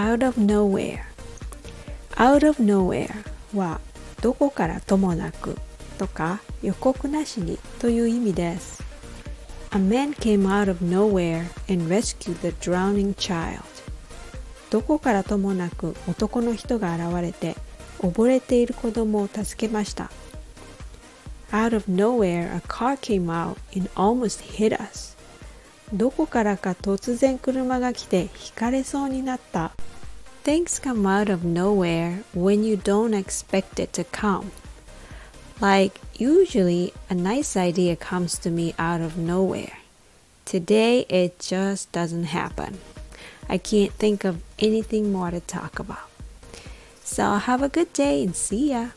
out of nowhere out of nowhere はどこからともなくとか予告なしにという意味です A man came out of nowhere and rescued the drowning child どこからともなく男の人が現れて溺れている子供を助けました Out of nowhere a car came out and almost hit us どこからか突然車が来てひかれそうになった Things come out of nowhere when you don't expect it to come. Like, usually a nice idea comes to me out of nowhere. Today it just doesn't happen. I can't think of anything more to talk about. So have a good day and see ya.